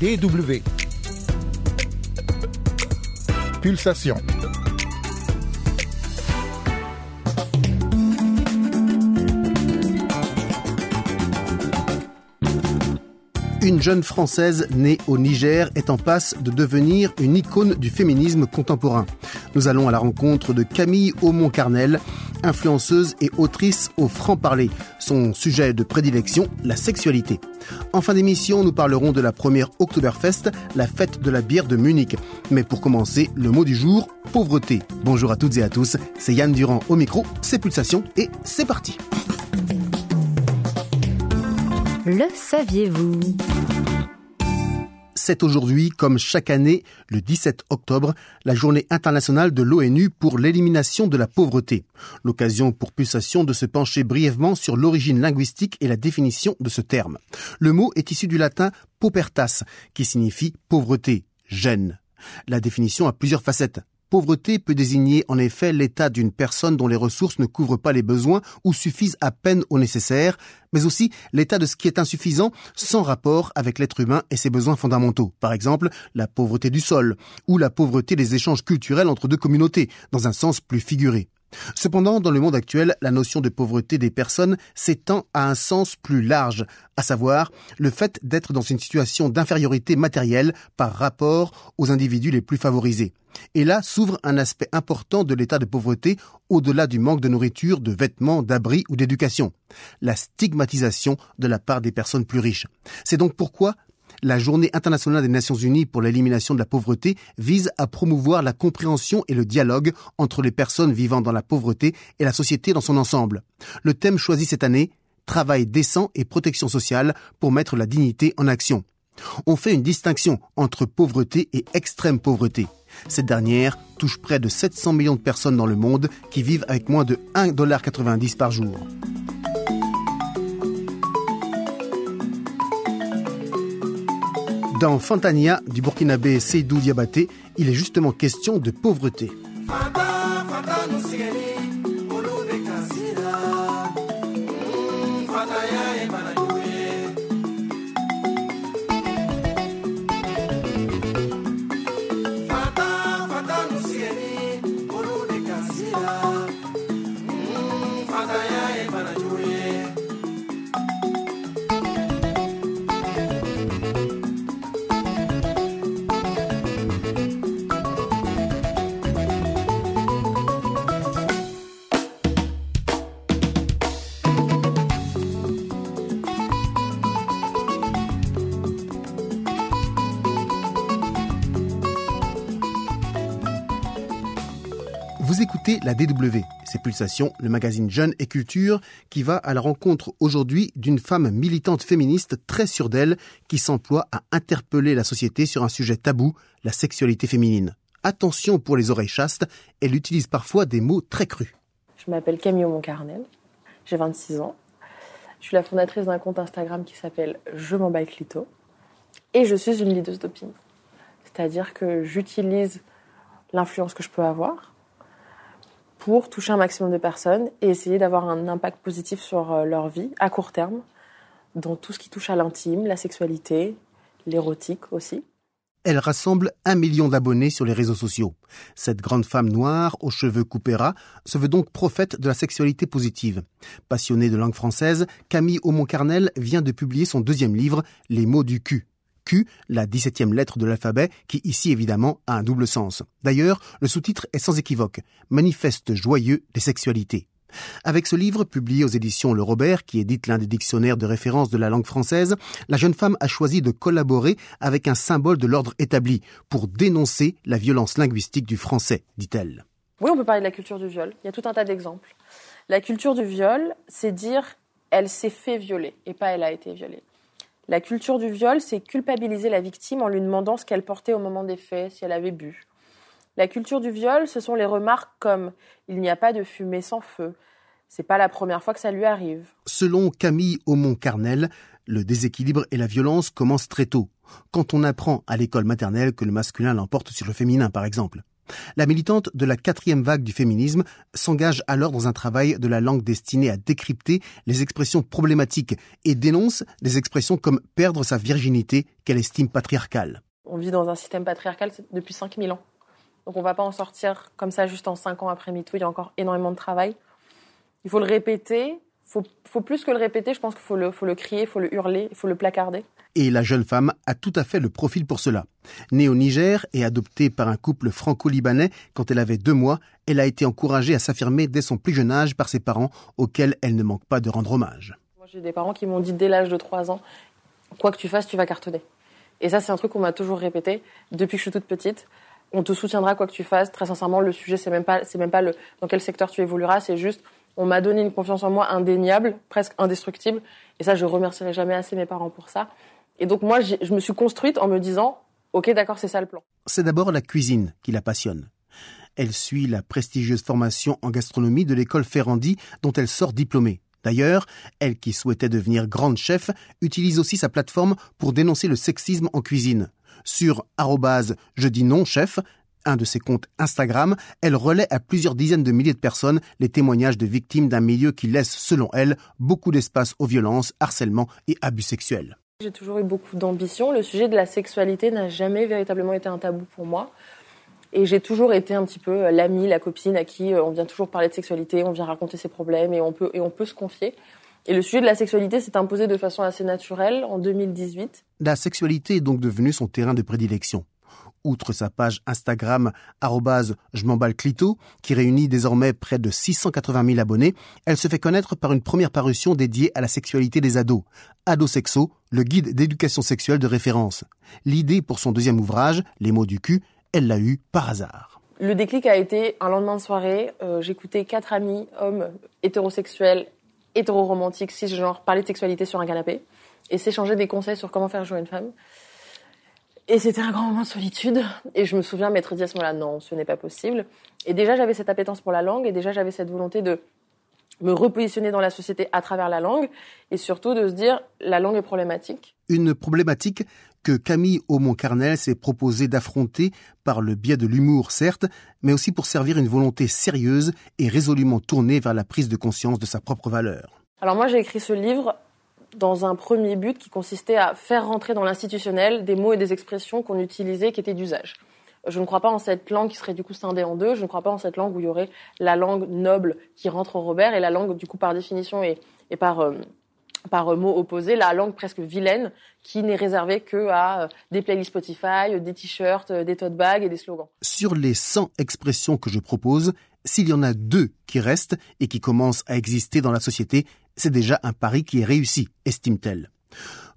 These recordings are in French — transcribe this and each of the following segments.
DW. Pulsation. Une jeune Française née au Niger est en passe de devenir une icône du féminisme contemporain. Nous allons à la rencontre de Camille Aumont-Carnel, influenceuse et autrice au franc-parler. Son sujet de prédilection, la sexualité. En fin d'émission, nous parlerons de la première Oktoberfest, la fête de la bière de Munich. Mais pour commencer, le mot du jour, pauvreté. Bonjour à toutes et à tous, c'est Yann Durand au micro, c'est Pulsation et c'est parti. Le saviez-vous? C'est aujourd'hui, comme chaque année, le 17 octobre, la journée internationale de l'ONU pour l'élimination de la pauvreté. L'occasion pour Pulsation de se pencher brièvement sur l'origine linguistique et la définition de ce terme. Le mot est issu du latin paupertas, qui signifie pauvreté, gêne. La définition a plusieurs facettes. Pauvreté peut désigner en effet l'état d'une personne dont les ressources ne couvrent pas les besoins ou suffisent à peine au nécessaire, mais aussi l'état de ce qui est insuffisant sans rapport avec l'être humain et ses besoins fondamentaux. Par exemple, la pauvreté du sol ou la pauvreté des échanges culturels entre deux communautés, dans un sens plus figuré. Cependant, dans le monde actuel, la notion de pauvreté des personnes s'étend à un sens plus large, à savoir le fait d'être dans une situation d'infériorité matérielle par rapport aux individus les plus favorisés. Et là s'ouvre un aspect important de l'état de pauvreté au-delà du manque de nourriture, de vêtements, d'abris ou d'éducation. La stigmatisation de la part des personnes plus riches. C'est donc pourquoi la Journée internationale des Nations Unies pour l'élimination de la pauvreté vise à promouvoir la compréhension et le dialogue entre les personnes vivant dans la pauvreté et la société dans son ensemble. Le thème choisi cette année, travail décent et protection sociale pour mettre la dignité en action. On fait une distinction entre pauvreté et extrême pauvreté. Cette dernière touche près de 700 millions de personnes dans le monde qui vivent avec moins de 1,90$ par jour. Dans Fantania du burkinabé Seydou Diabaté, il est justement question de pauvreté. La DW, c'est Pulsation, le magazine Jeune et Culture, qui va à la rencontre aujourd'hui d'une femme militante féministe très sûre d'elle, qui s'emploie à interpeller la société sur un sujet tabou, la sexualité féminine. Attention pour les oreilles chastes, elle utilise parfois des mots très crus. Je m'appelle Camille Moncarnel, j'ai 26 ans. Je suis la fondatrice d'un compte Instagram qui s'appelle Je m'en bats Clito. Et je suis une leaduse d'opinion. C'est-à-dire que j'utilise l'influence que je peux avoir pour toucher un maximum de personnes et essayer d'avoir un impact positif sur euh, leur vie à court terme, dans tout ce qui touche à l'intime, la sexualité, l'érotique aussi. Elle rassemble un million d'abonnés sur les réseaux sociaux. Cette grande femme noire, aux cheveux coupés ras, se veut donc prophète de la sexualité positive. Passionnée de langue française, Camille Aumont-Carnel vient de publier son deuxième livre, Les mots du cul. Q, la 17e lettre de l'alphabet, qui ici évidemment a un double sens. D'ailleurs, le sous-titre est sans équivoque, Manifeste joyeux des sexualités. Avec ce livre, publié aux éditions Le Robert, qui édite l'un des dictionnaires de référence de la langue française, la jeune femme a choisi de collaborer avec un symbole de l'ordre établi pour dénoncer la violence linguistique du français, dit-elle. Oui, on peut parler de la culture du viol. Il y a tout un tas d'exemples. La culture du viol, c'est dire elle s'est fait violer et pas elle a été violée. La culture du viol, c'est culpabiliser la victime en lui demandant ce qu'elle portait au moment des faits, si elle avait bu. La culture du viol, ce sont les remarques comme il n'y a pas de fumée sans feu. C'est pas la première fois que ça lui arrive. Selon Camille Aumont-Carnel, le déséquilibre et la violence commencent très tôt, quand on apprend à l'école maternelle que le masculin l'emporte sur le féminin, par exemple. La militante de la quatrième vague du féminisme s'engage alors dans un travail de la langue destiné à décrypter les expressions problématiques et dénonce des expressions comme perdre sa virginité qu'elle estime patriarcale. On vit dans un système patriarcal depuis 5000 ans. Donc on ne va pas en sortir comme ça juste en 5 ans après MeToo. Il y a encore énormément de travail. Il faut le répéter. Il faut, faut, plus que le répéter. Je pense qu'il faut le, faut le crier, il faut le hurler, il faut le placarder. Et la jeune femme a tout à fait le profil pour cela. Née au Niger et adoptée par un couple franco-libanais quand elle avait deux mois, elle a été encouragée à s'affirmer dès son plus jeune âge par ses parents, auxquels elle ne manque pas de rendre hommage. Moi, j'ai des parents qui m'ont dit dès l'âge de 3 ans, quoi que tu fasses, tu vas cartonner. Et ça, c'est un truc qu'on m'a toujours répété depuis que je suis toute petite. On te soutiendra quoi que tu fasses. Très sincèrement, le sujet, c'est même pas, c'est même pas le, dans quel secteur tu évolueras. C'est juste, on m'a donné une confiance en moi indéniable, presque indestructible. Et ça, je remercierai jamais assez mes parents pour ça. Et donc moi, je me suis construite en me disant, ok, d'accord, c'est ça le plan. C'est d'abord la cuisine qui la passionne. Elle suit la prestigieuse formation en gastronomie de l'école Ferrandi dont elle sort diplômée. D'ailleurs, elle qui souhaitait devenir grande chef utilise aussi sa plateforme pour dénoncer le sexisme en cuisine. Sur je dis non chef, un de ses comptes Instagram, elle relaie à plusieurs dizaines de milliers de personnes les témoignages de victimes d'un milieu qui laisse, selon elle, beaucoup d'espace aux violences, harcèlements et abus sexuels. J'ai toujours eu beaucoup d'ambition. Le sujet de la sexualité n'a jamais véritablement été un tabou pour moi. Et j'ai toujours été un petit peu euh, l'amie, la copine à qui euh, on vient toujours parler de sexualité, on vient raconter ses problèmes et on peut, et on peut se confier. Et le sujet de la sexualité s'est imposé de façon assez naturelle en 2018. La sexualité est donc devenue son terrain de prédilection. Outre sa page Instagram je m'emballe clito, qui réunit désormais près de 680 000 abonnés, elle se fait connaître par une première parution dédiée à la sexualité des ados, Adosexo, le guide d'éducation sexuelle de référence. L'idée pour son deuxième ouvrage, Les mots du cul, elle l'a eu par hasard. Le déclic a été un lendemain de soirée. Euh, j'écoutais quatre amis, hommes hétérosexuels, hétéroromantiques, cisgenres, parler de sexualité sur un canapé et s'échanger des conseils sur comment faire jouer une femme. Et c'était un grand moment de solitude. Et je me souviens m'être dit à ce moment-là, non, ce n'est pas possible. Et déjà, j'avais cette appétence pour la langue et déjà, j'avais cette volonté de me repositionner dans la société à travers la langue et surtout de se dire, la langue est problématique. Une problématique que Camille Aumont-Carnel s'est proposé d'affronter par le biais de l'humour, certes, mais aussi pour servir une volonté sérieuse et résolument tournée vers la prise de conscience de sa propre valeur. Alors moi, j'ai écrit ce livre dans un premier but qui consistait à faire rentrer dans l'institutionnel des mots et des expressions qu'on utilisait qui étaient d'usage. Je ne crois pas en cette langue qui serait du coup scindée en deux. Je ne crois pas en cette langue où il y aurait la langue noble qui rentre au Robert et la langue du coup par définition et, par euh, par mot opposé, la langue presque vilaine qui n'est réservée que à euh, des playlists Spotify, des t-shirts, des tote bags et des slogans. Sur les 100 expressions que je propose, s'il y en a deux qui restent et qui commencent à exister dans la société, c'est déjà un pari qui est réussi, estime-t-elle.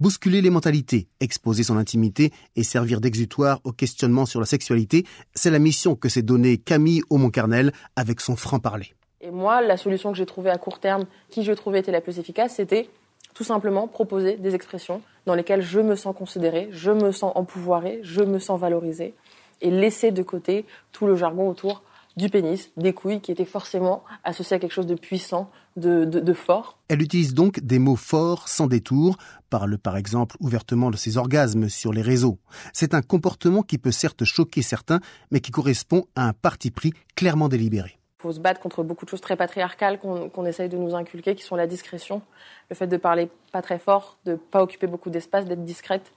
Bousculer les mentalités, exposer son intimité et servir d'exutoire au questionnement sur la sexualité, c'est la mission que s'est donnée Camille Aumont-Carnel avec son franc-parler. Et moi, la solution que j'ai trouvée à court terme, qui je trouvais était la plus efficace, c'était tout simplement proposer des expressions dans lesquelles je me sens considérée, je me sens empouvoirée, je me sens valorisée, et laisser de côté tout le jargon autour du pénis, des couilles, qui étaient forcément associés à quelque chose de puissant, de, fort. Elle utilise donc des mots forts sans détour, parle par exemple ouvertement de ses orgasmes sur les réseaux. C'est un comportement qui peut certes choquer certains, mais qui correspond à un parti pris clairement délibéré. Il faut se battre contre beaucoup de choses très patriarcales qu'on essaye de nous inculquer, qui sont la discrétion, le fait de parler pas très fort, de pas occuper beaucoup d'espace, d'être discrète,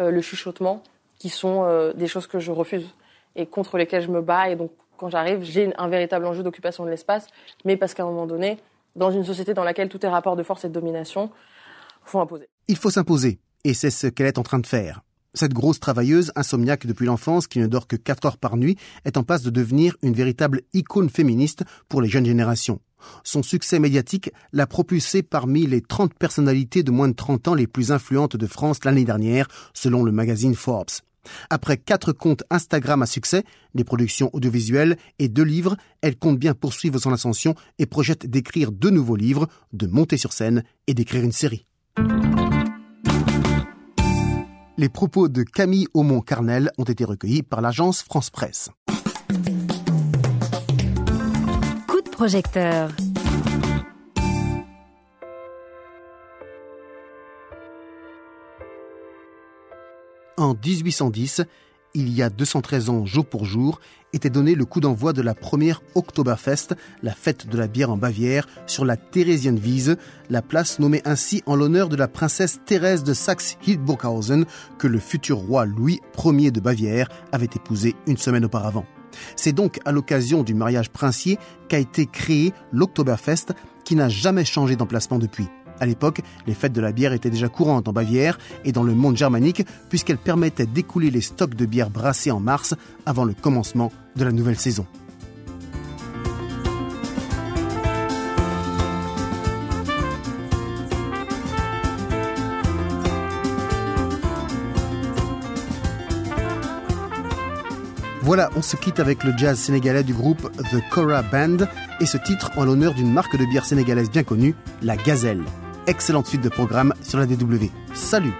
euh, le chuchotement, qui sont euh, des choses que je refuse et contre lesquelles je me bats. Et donc quand j'arrive, j'ai un véritable enjeu d'occupation de l'espace, mais parce qu'à un moment donné, dans une société dans laquelle tout est rapport de force et de domination, faut imposer. Il faut s'imposer, et c'est ce qu'elle est en train de faire. Cette grosse travailleuse, insomniaque depuis l'enfance, qui ne dort que 4 heures par nuit, est en passe de devenir une véritable icône féministe pour les jeunes générations. Son succès médiatique l'a propulsée parmi les 30 personnalités de moins de 30 ans les plus influentes de France l'année dernière, selon le magazine Forbes. Après quatre comptes Instagram à succès, des productions audiovisuelles et deux livres, elle compte bien poursuivre son ascension et projette d'écrire deux nouveaux livres, de monter sur scène et d'écrire une série. Les propos de Camille Aumont-Carnel ont été recueillis par l'agence France Presse. Coup de projecteur. En 1810, il y a 213 ans jour pour jour, était donné le coup d'envoi de la première Oktoberfest, la fête de la bière en Bavière, sur la Theresienwiese, la place nommée ainsi en l'honneur de la princesse Thérèse de Saxe-Hildburghausen que le futur roi Louis Ier de Bavière avait épousé une semaine auparavant. C'est donc à l'occasion du mariage princier qu'a été créé l'Oktoberfest qui n'a jamais changé d'emplacement depuis. À l'époque, les fêtes de la bière étaient déjà courantes en Bavière et dans le monde germanique puisqu'elles permettaient d'écouler les stocks de bière brassés en mars avant le commencement de la nouvelle saison. Voilà, on se quitte avec le jazz sénégalais du groupe The Cora Band et ce titre en l'honneur d'une marque de bière sénégalaise bien connue, la Gazelle. Excellente suite de programme sur la DW. Salut